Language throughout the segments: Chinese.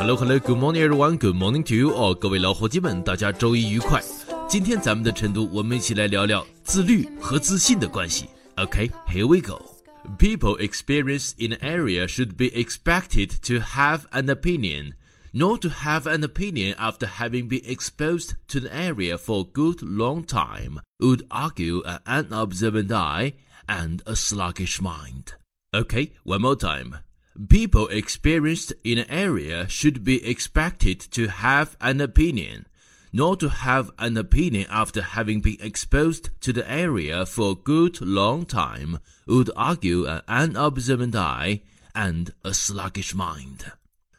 Hello, hello, good morning, everyone. Good morning to you all. 各位老伙计们，大家周一愉快。今天咱们的晨读，我们一起来聊聊自律和自信的关系。Okay, here we go. People experienced in an area should be expected to have an opinion. Not to have an opinion after having been exposed to the area for a good long time would argue an unobservant eye and a sluggish mind. Okay, one more time. People experienced in an area should be expected to have an opinion. Not to have an opinion after having been exposed to the area for a good long time would argue an unobservant eye and a sluggish mind.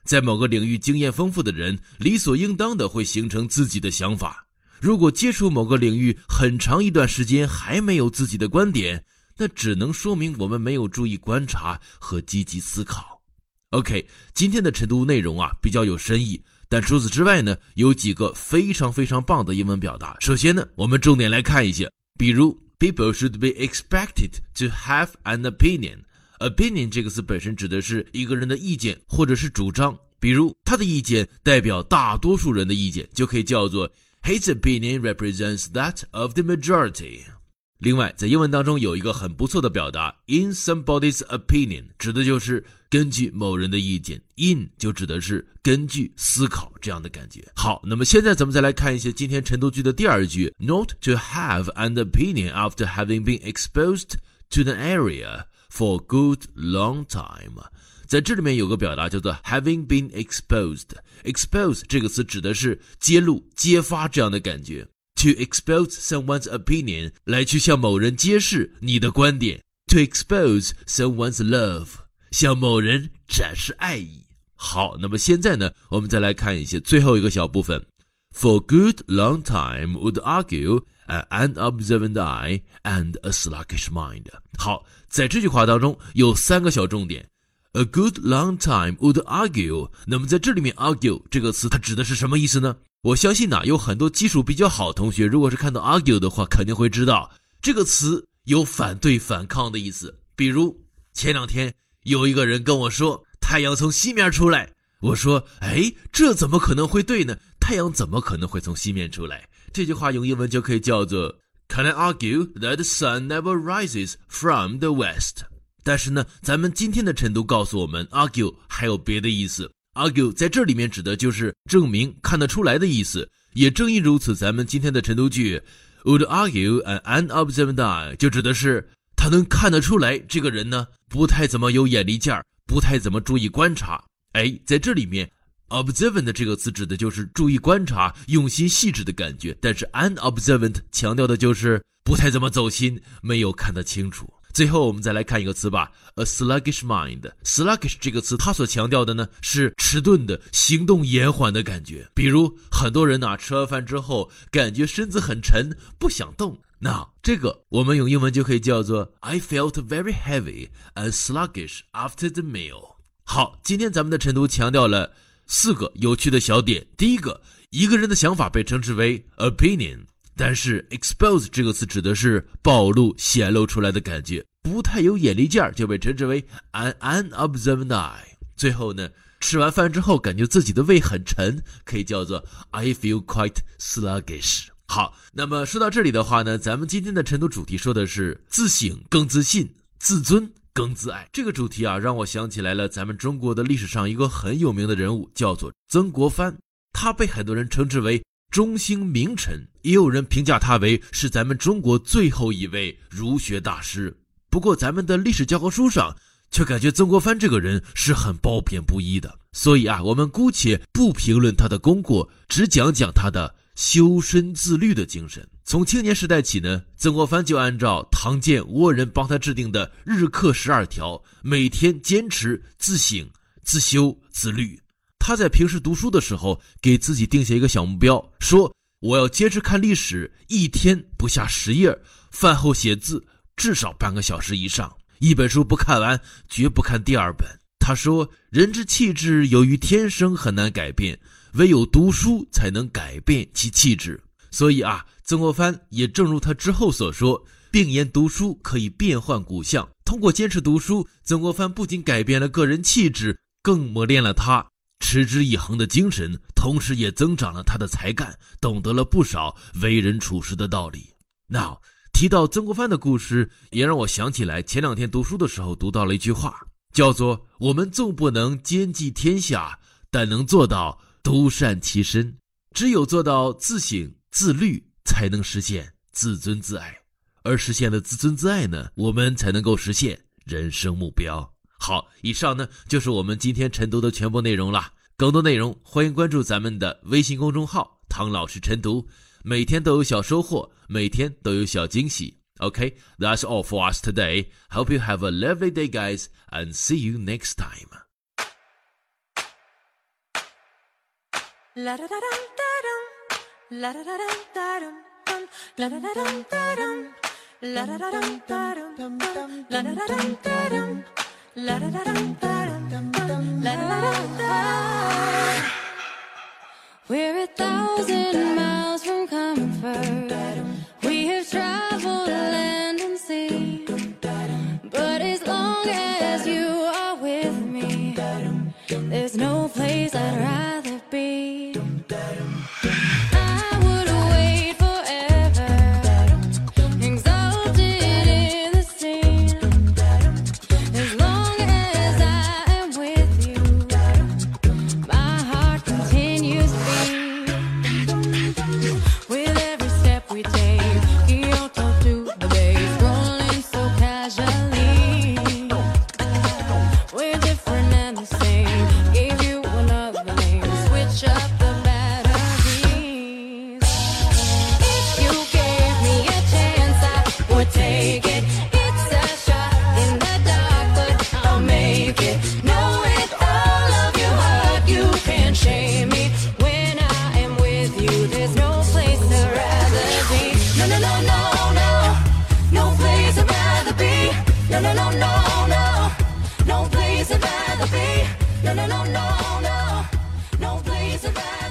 在某个领域经验丰富的人，理所应当的会形成自己的想法。如果接触某个领域很长一段时间还没有自己的观点， 那只能说明我们没有注意观察和积极思考。OK，今天的晨读内容啊比较有深意，但除此之外呢，有几个非常非常棒的英文表达。首先呢，我们重点来看一下，比如 People should be expected to have an opinion。opinion 这个词本身指的是一个人的意见或者是主张，比如他的意见代表大多数人的意见，就可以叫做 His opinion represents that of the majority。另外，在英文当中有一个很不错的表达，in somebody's opinion，指的就是根据某人的意见，in 就指的是根据思考这样的感觉。好，那么现在咱们再来看一下今天晨读句的第二句，not to have an opinion after having been exposed to the area for good long time。在这里面有个表达叫做 having been exposed。exposed 这个词指的是揭露、揭发这样的感觉。To expose someone's opinion，来去向某人揭示你的观点。To expose someone's love，向某人展示爱意。好，那么现在呢，我们再来看一些最后一个小部分。For good long time would argue an unobservant eye and a sluggish mind。好，在这句话当中有三个小重点。A good long time would argue。那么在这里面，argue 这个词它指的是什么意思呢？ 我相信呐，有很多基础比较好的同学，如果是看到 argue 的话，肯定会知道这个词有反对、反抗的意思。比如前两天有一个人跟我说太阳从西面出来，我说哎，这怎么可能会对呢？太阳怎么可能会从西面出来？这句话用英文就可以叫做 Can I argue that the sun never rises from the west？但是呢，咱们今天的晨读告诉我们，argue 还有别的意思。Argue 在这里面指的就是证明、看得出来的意思。也正因如此，咱们今天的晨读句 would argue an unobservant eye 就指的是他能看得出来这个人呢不太怎么有眼力见儿，不太怎么注意观察。哎，在这里面，observant 这个词指的就是注意观察、用心细致的感觉，但是 unobservant 强调的就是不太怎么走心，没有看得清楚。最后，我们再来看一个词吧，a sluggish mind。sluggish 这个词，它所强调的呢是迟钝的、行动延缓的感觉。比如，很多人呢吃完饭之后，感觉身子很沉，不想动。那这个我们用英文就可以叫做 I felt very heavy and sluggish after the meal。好，今天咱们的晨读强调了四个有趣的小点。第一个，一个人的想法被称之为 opinion。但是，expose 这个词指的是暴露、显露出来的感觉，不太有眼力见儿，就被称之为 an unobservant eye。最后呢，吃完饭之后感觉自己的胃很沉，可以叫做 I feel quite sluggish。好，那么说到这里的话呢，咱们今天的晨读主题说的是自省更自信，自尊更自爱。这个主题啊，让我想起来了咱们中国的历史上一个很有名的人物，叫做曾国藩，他被很多人称之为。中兴名臣，也有人评价他为是咱们中国最后一位儒学大师。不过，咱们的历史教科书上却感觉曾国藩这个人是很褒贬不一的。所以啊，我们姑且不评论他的功过，只讲讲他的修身自律的精神。从青年时代起呢，曾国藩就按照唐建倭人帮他制定的日课十二条，每天坚持自省、自修、自律。他在平时读书的时候，给自己定下一个小目标，说我要坚持看历史，一天不下十页，饭后写字至少半个小时以上，一本书不看完，绝不看第二本。他说：“人之气质由于天生很难改变，唯有读书才能改变其气质。”所以啊，曾国藩也正如他之后所说，并言读书可以变换骨相。通过坚持读书，曾国藩不仅改变了个人气质，更磨练了他。持之以恒的精神，同时也增长了他的才干，懂得了不少为人处事的道理。那提到曾国藩的故事，也让我想起来前两天读书的时候读到了一句话，叫做“我们纵不能兼济天下，但能做到独善其身。只有做到自省自律，才能实现自尊自爱。而实现了自尊自爱呢，我们才能够实现人生目标。”好，以上呢就是我们今天晨读的全部内容了。更多内容，欢迎关注咱们的微信公众号“唐老师晨读”，每天都有小收获，每天都有小惊喜。OK，that's all for us today. Hope you have a lovely day, guys, and see you next time. We have traveled land and sea. But as long as you are with me, there's no no, no, no, no, no, no place